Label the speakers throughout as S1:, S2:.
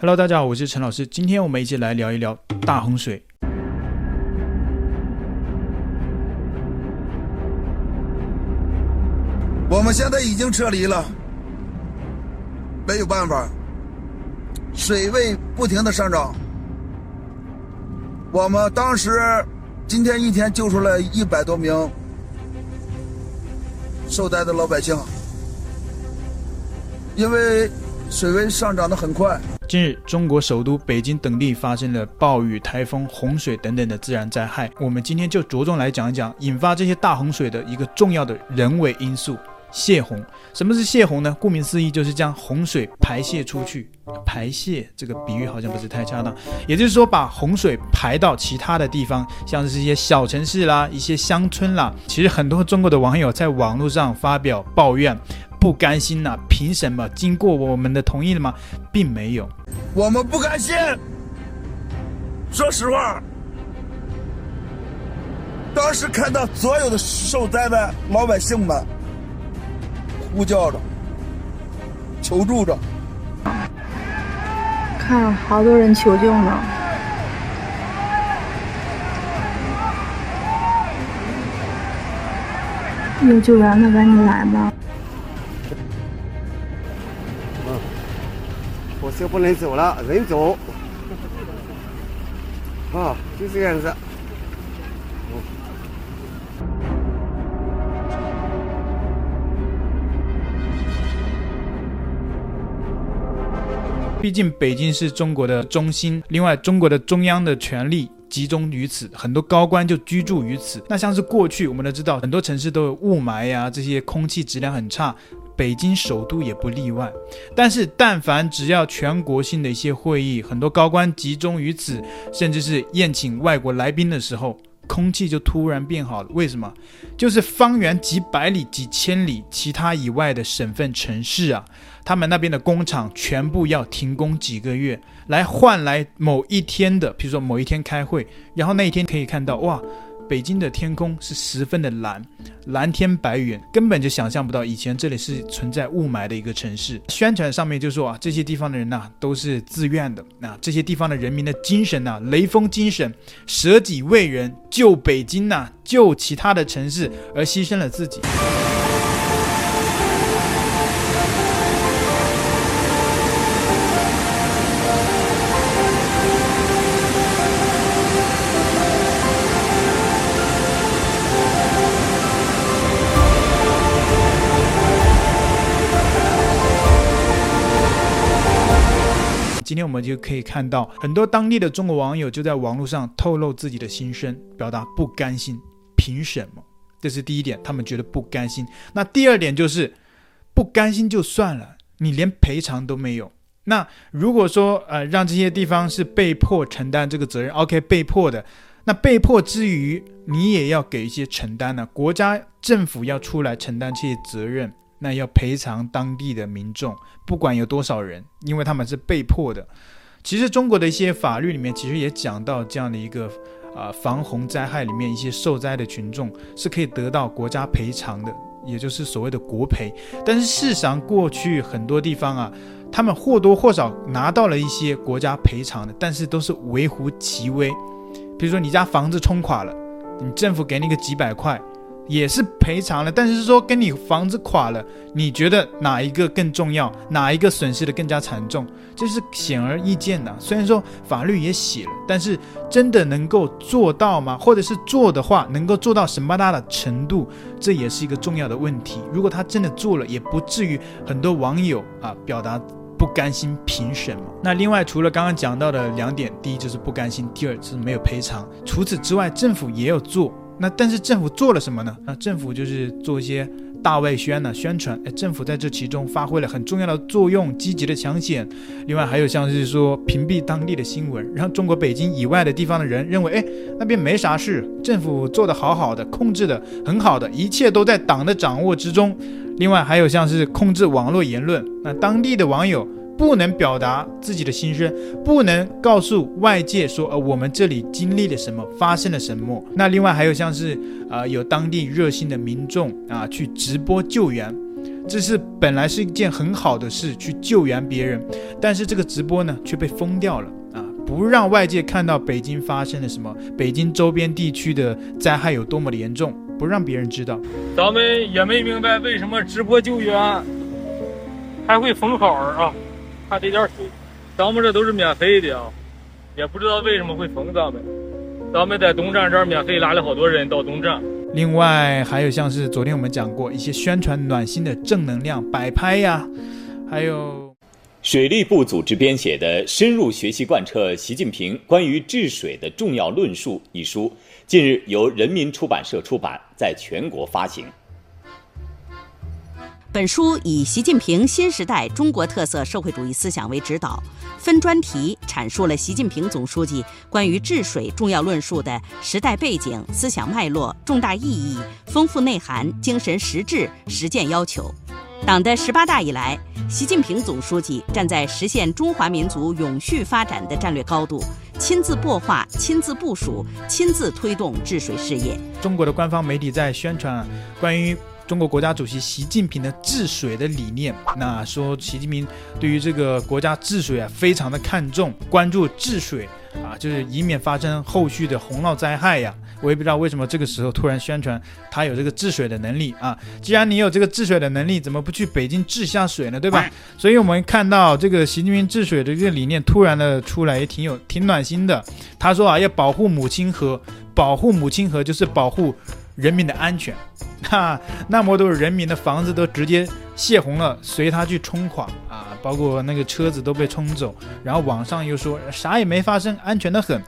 S1: Hello，大家好，我是陈老师。今天我们一起来聊一聊大洪水。
S2: 我们现在已经撤离了，没有办法，水位不停的上涨。我们当时今天一天救出来一百多名受灾的老百姓，因为水位上涨的很快。
S1: 近日，中国首都北京等地发生了暴雨、台风、洪水等等的自然灾害。我们今天就着重来讲一讲引发这些大洪水的一个重要的人为因素——泄洪。什么是泄洪呢？顾名思义，就是将洪水排泄出去。排泄这个比喻好像不是太恰当，也就是说，把洪水排到其他的地方，像是一些小城市啦、一些乡村啦。其实很多中国的网友在网络上发表抱怨。不甘心呐、啊？凭什么？经过我们的同意了吗？并没有。
S2: 我们不甘心。说实话，当时看到所有的受灾的老百姓们呼叫着、求助着，
S3: 看好多人求救呢。有救援的，赶紧来吧。
S4: 就不能走了，人走。啊，就这样子。
S1: 毕竟北京是中国的中心，另外中国的中央的权力集中于此，很多高官就居住于此。那像是过去我们都知道，很多城市都有雾霾呀、这些空气质量很差。北京首都也不例外，但是但凡只要全国性的一些会议，很多高官集中于此，甚至是宴请外国来宾的时候，空气就突然变好了。为什么？就是方圆几百里、几千里其他以外的省份城市啊，他们那边的工厂全部要停工几个月，来换来某一天的，比如说某一天开会，然后那一天可以看到哇。北京的天空是十分的蓝，蓝天白云，根本就想象不到以前这里是存在雾霾的一个城市。宣传上面就说啊，这些地方的人呐、都是自愿的，那这些地方的人民的精神呐、雷锋精神，舍己为人，救北京呐、救其他的城市而牺牲了自己。天我们就可以看到很多当地的中国网友就在网络上透露自己的心声，表达不甘心。凭什么？这是第一点，他们觉得不甘心。那第二点就是不甘心就算了，你连赔偿都没有。那如果说呃让这些地方是被迫承担这个责任，OK，被迫的，那被迫之余你也要给一些承担呢、国家政府要出来承担这些责任。那要赔偿当地的民众，不管有多少人，因为他们是被迫的。其实中国的一些法律里面，其实也讲到这样的一个啊、防洪灾害里面一些受灾的群众是可以得到国家赔偿的，也就是所谓的国赔。但是事实上，过去很多地方啊，他们或多或少拿到了一些国家赔偿的，但是都是微乎其微。比如说你家房子冲垮了，你政府给你个几百块。也是赔偿了，但是说跟你房子垮了，你觉得哪一个更重要？哪一个损失的更加惨重？这是显而易见的。虽然说法律也写了，但是真的能够做到吗？或者是做的话，能够做到什么大的程度？这也是一个重要的问题。如果他真的做了，也不至于很多网友啊表达不甘心。凭什么？那另外除了刚刚讲到的两点，第一就是不甘心，第二就是没有赔偿。除此之外，政府也有做。那但是政府做了什么呢？那政府就是做一些大外宣呢，宣传。哎，政府在这其中发挥了很重要的作用，积极的抢险。另外还有像是说屏蔽当地的新闻，让中国北京以外的地方的人认为，哎，那边没啥事，政府做得好好的，控制得很好的，一切都在党的掌握之中。另外还有像是控制网络言论，那当地的网友。不能表达自己的心声，不能告诉外界说，呃，我们这里经历了什么，发生了什么。那另外还有像是，呃，有当地热心的民众啊，去直播救援。这是本来是一件很好的事，去救援别人，但是这个直播呢却被封掉了啊，不让外界看到北京发生了什么，北京周边地区的灾害有多么的严重，不让别人知道。
S5: 咱们也没明白为什么直播救援还会封号啊？看这点水，咱们这都是免费的啊，也不知道为什么会封咱们。咱们在东站这儿免费拉了好多人到东站。
S1: 另外还有像是昨天我们讲过一些宣传暖心的正能量摆拍呀，还有
S6: 水利部组织编写的《深入学习贯彻习近平关于治水的重要论述》一书，近日由人民出版社出版，在全国发行。
S7: 本书以习近平新时代中国特色社会主义思想为指导，分专题阐述了习近平总书记关于治水重要论述的时代背景、思想脉络、重大意义、丰富内涵、精神实质、实践要求。党的十八大以来，习近平总书记站在实现中华民族永续发展的战略高度，亲自擘画、亲自部署、亲自推动治水事业。
S1: 中国的官方媒体在宣传关于。中国国家主席习近平的治水的理念，那说习近平对于这个国家治水啊非常的看重，关注治水啊，就是以免发生后续的洪涝灾害呀。我也不知道为什么这个时候突然宣传他有这个治水的能力啊。既然你有这个治水的能力，怎么不去北京治下水呢？对吧？所以我们看到这个习近平治水的这个理念突然的出来，也挺有挺暖心的。他说啊，要保护母亲河，保护母亲河就是保护人民的安全。哈那么多人民的房子都直接泄洪了，随他去冲垮啊！包括那个车子都被冲走，然后网上又说啥也没发生，安全的很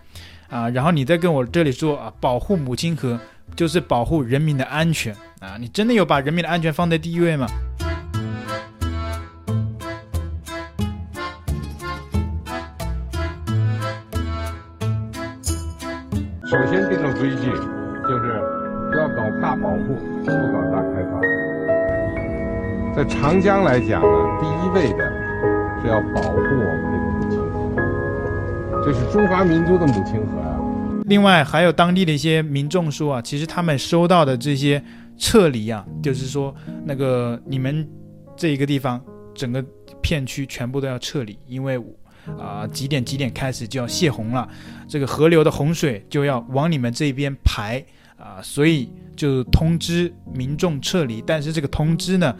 S1: 啊！然后你再跟我这里说啊，保护母亲河就是保护人民的安全啊！你真的有把人民的安全放在第一位吗？
S8: 首先定了规矩，大保护，不搞大开发。在长江来讲呢，第一位的是要保护我们这个母亲河，这是中华民族的母亲河啊。
S1: 另外，还有当地的一些民众说啊，其实他们收到的这些撤离啊，就是说那个你们这一个地方整个片区全部都要撤离，因为啊、几点几点开始就要泄洪了，这个河流的洪水就要往你们这边排。啊，所以就通知民众撤离，但是这个通知呢，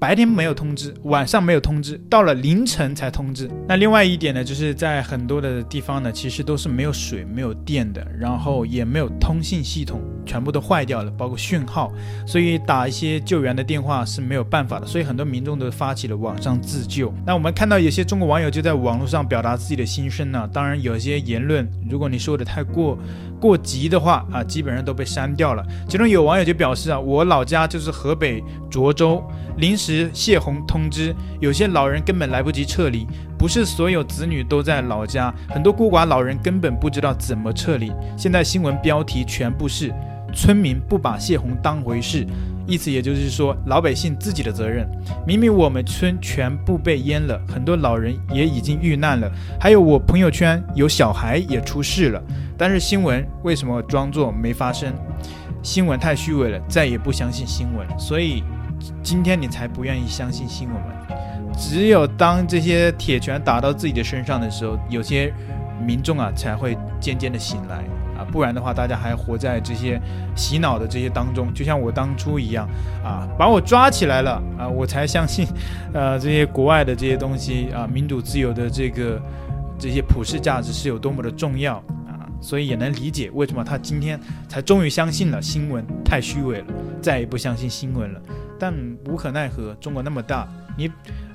S1: 白天没有通知，晚上没有通知，到了凌晨才通知。那另外一点呢，就是在很多的地方呢，其实都是没有水、没有电的，然后也没有通信系统，全部都坏掉了，包括讯号，所以打一些救援的电话是没有办法的。所以很多民众都发起了网上自救。那我们看到有些中国网友就在网络上表达自己的心声呢。当然，有些言论，如果你说的太过过急的话啊，基本上都被删掉了。其中有网友就表示啊，我老家就是河北涿州，临时。泄洪通知，有些老人根本来不及撤离，不是所有子女都在老家，很多孤寡老人根本不知道怎么撤离。现在新闻标题全部是村民不把泄洪当回事，意思也就是说老百姓自己的责任。明明我们村全部被淹了，很多老人也已经遇难了，还有我朋友圈有小孩也出事了，但是新闻为什么装作没发生？新闻太虚伪了，再也不相信新闻，所以。今天你才不愿意相信新闻？只有当这些铁拳打到自己的身上的时候，有些民众啊才会渐渐的醒来不然的话，大家还活在这些洗脑的这些当中，就像我当初一样啊，把我抓起来了啊，我才相信，呃，这些国外的这些东西啊，民主自由的这个这些普世价值是有多么的重要啊，所以也能理解为什么他今天才终于相信了新闻太虚伪了，再也不相信新闻了。但无可奈何，中国那么大，你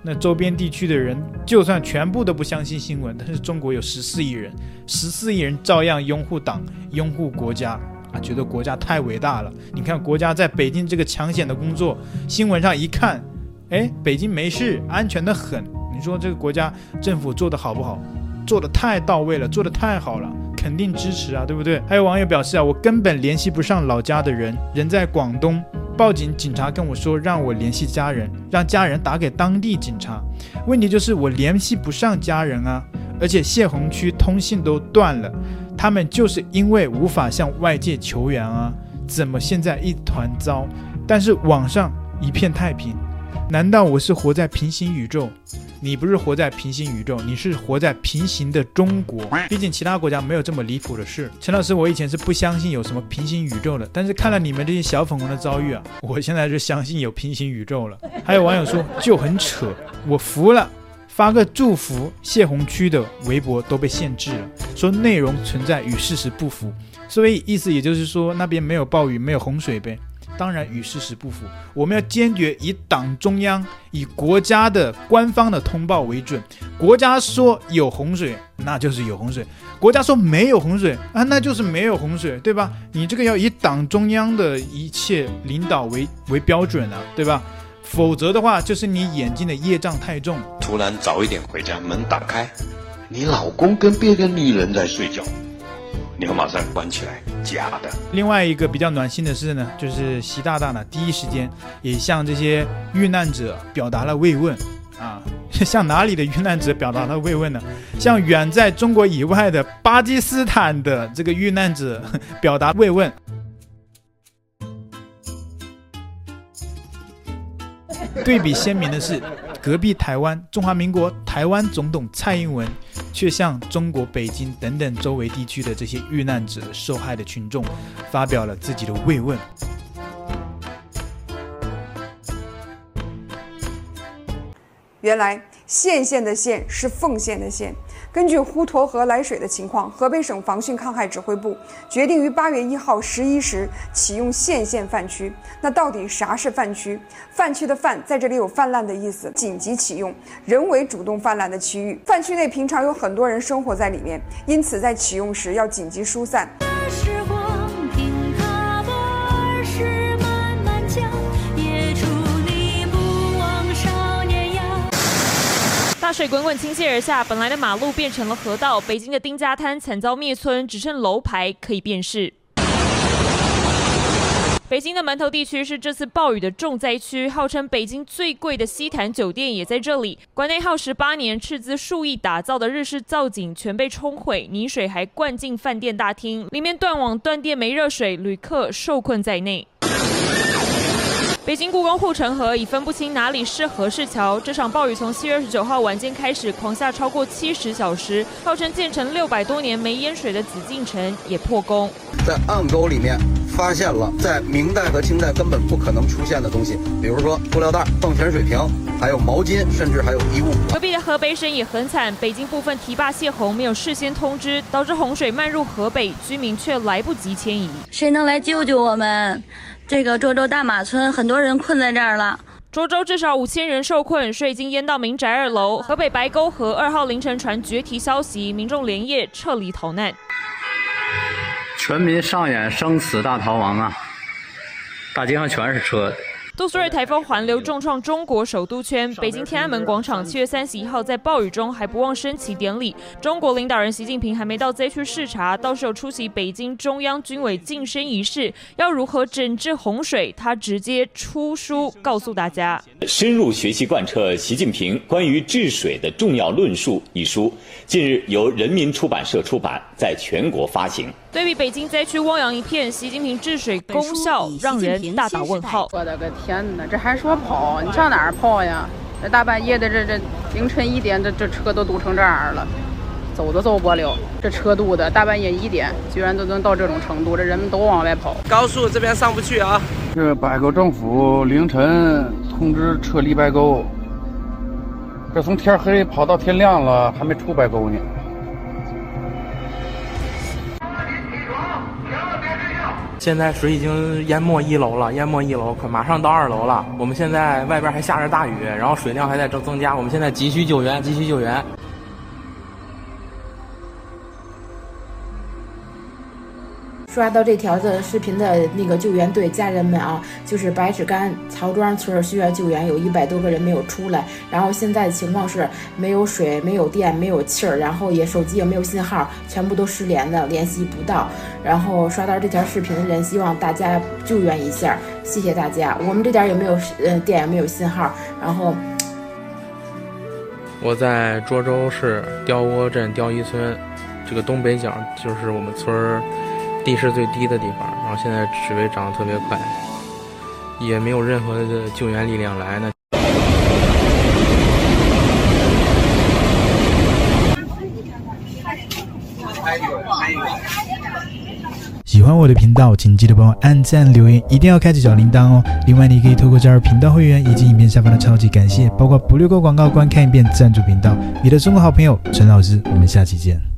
S1: 那周边地区的人就算全部都不相信新闻，但是中国有十四亿人，十四亿人照样拥护党、拥护国家啊，觉得国家太伟大了。你看国家在北京这个抢险的工作，新闻上一看，哎，北京没事，安全得很。你说这个国家政府做得好不好？做得太到位了，做得太好了，肯定支持啊，对不对？还有网友表示啊，我根本联系不上老家的人，人在广东。报警，警察跟我说让我联系家人，让家人打给当地警察。问题就是我联系不上家人啊，而且泄洪区通信都断了，他们就是因为无法向外界求援啊。怎么现在一团糟？但是网上一片太平，难道我是活在平行宇宙？你不是活在平行宇宙，你是活在平行的中国。毕竟其他国家没有这么离谱的事。陈老师，我以前是不相信有什么平行宇宙的，但是看了你们这些小粉红的遭遇啊，我现在就相信有平行宇宙了。还有网友说就很扯，我服了。发个祝福，泄洪区的微博都被限制了，说内容存在与事实不符，所以意思也就是说那边没有暴雨，没有洪水呗。当然与事实不符，我们要坚决以党中央、以国家的官方的通报为准。国家说有洪水，那就是有洪水；国家说没有洪水啊，那就是没有洪水，对吧？你这个要以党中央的一切领导为为标准啊，对吧？否则的话，就是你眼睛的业障太重。
S9: 突然早一点回家，门打开，你老公跟别的女人在睡觉，你要马上关起来，假的。
S1: 另外一个比较暖心的事呢，就是习大大呢第一时间也向这些遇难者表达了慰问啊，向哪里的遇难者表达了慰问呢？向远在中国以外的巴基斯坦的这个遇难者表达慰问。对比鲜明的是，隔壁台湾中华民国台湾总统蔡英文，却向中国北京等等周围地区的这些遇难者、受害的群众，发表了自己的慰问。
S10: 原来县县的县是奉县的县。根据滹沱河来水的情况，河北省防汛抗旱指挥部决定于八月一号十一时启用县县范区。那到底啥是范区？范区的范在这里有泛滥的意思，紧急启用人为主动泛滥的区域。范区内平常有很多人生活在里面，因此在启用时要紧急疏散。
S11: 水滚滚倾泻而下，本来的马路变成了河道。北京的丁家滩惨遭灭村，只剩楼牌可以辨识。北京的门头地区是这次暴雨的重灾区，号称北京最贵的西坛酒店也在这里。馆内耗时八年、斥资数亿打造的日式造景全被冲毁，泥水还灌进饭店大厅，里面断网断电没热水，旅客受困在内。北京故宫护城河已分不清哪里是河是桥。这场暴雨从七月二十九号晚间开始，狂下超过七十小时，号称建成六百多年没淹水的紫禁城也破功。
S12: 在暗沟里面发现了在明代和清代根本不可能出现的东西，比如说塑料袋、矿泉水瓶，还有毛巾，甚至还有衣物。
S11: 隔壁的河北省也很惨，北京部分堤坝泄洪没有事先通知，导致洪水漫入河北，居民却来不及迁移。
S13: 谁能来救救我们？这个涿州大马村很多人困在这儿了，
S11: 涿州至少五千人受困，水已经淹到民宅二楼。河北白沟河二号凌晨传决堤消息，民众连夜撤离逃难，
S14: 全民上演生死大逃亡啊！大街上全是车。
S11: 杜苏芮台风环流重创中国首都圈，北京天安门广场七月三十一号在暴雨中还不忘升旗典礼。中国领导人习近平还没到灾区视察，到时候出席北京中央军委晋升仪式。要如何整治洪水，他直接出书告诉大家。
S6: 深入学习贯彻习近平关于治水的重要论述一书，近日由人民出版社出版，在全国发行。
S11: 对比北京灾区汪洋一片，习近平治水功效让人大打问号。
S15: 我的个天哪，这还说跑？你上哪儿跑呀？这大半夜的，这这凌晨一点，这这车都堵成这样了，走都走不了。这车堵的，大半夜一点，居然都能到这种程度，这人们都往外跑。
S16: 高速这边上不去啊！
S17: 这白沟政府凌晨通知撤离白沟，这从天黑跑到天亮了，还没出白沟呢。
S18: 现在水已经淹没一楼了，淹没一楼，快马上到二楼了。我们现在外边还下着大雨，然后水量还在增增加。我们现在急需救援，急需救援。
S19: 刷到这条的视频的那个救援队家人们啊，就是白纸干曹庄村需要救援，有一百多个人没有出来。然后现在情况是没有水、没有电、没有气儿，然后也手机也没有信号，全部都失联的，联系不到。然后刷到这条视频的人，希望大家救援一下，谢谢大家。我们这点也没有呃电，也没有信号。然后
S18: 我在涿州市碉窝镇碉一村，这个东北角就是我们村儿。地势最低的地方，然后现在水位涨得特别快，也没有任何的救援力量来。那
S1: 喜欢我的频道，请记得帮我按赞留言，一定要开启小铃铛哦。另外你可以透过加入频道会员以及影片下方的超级感谢，包括不略过广告观看一遍赞助频道。你的中国好朋友陈老师，我们下期见。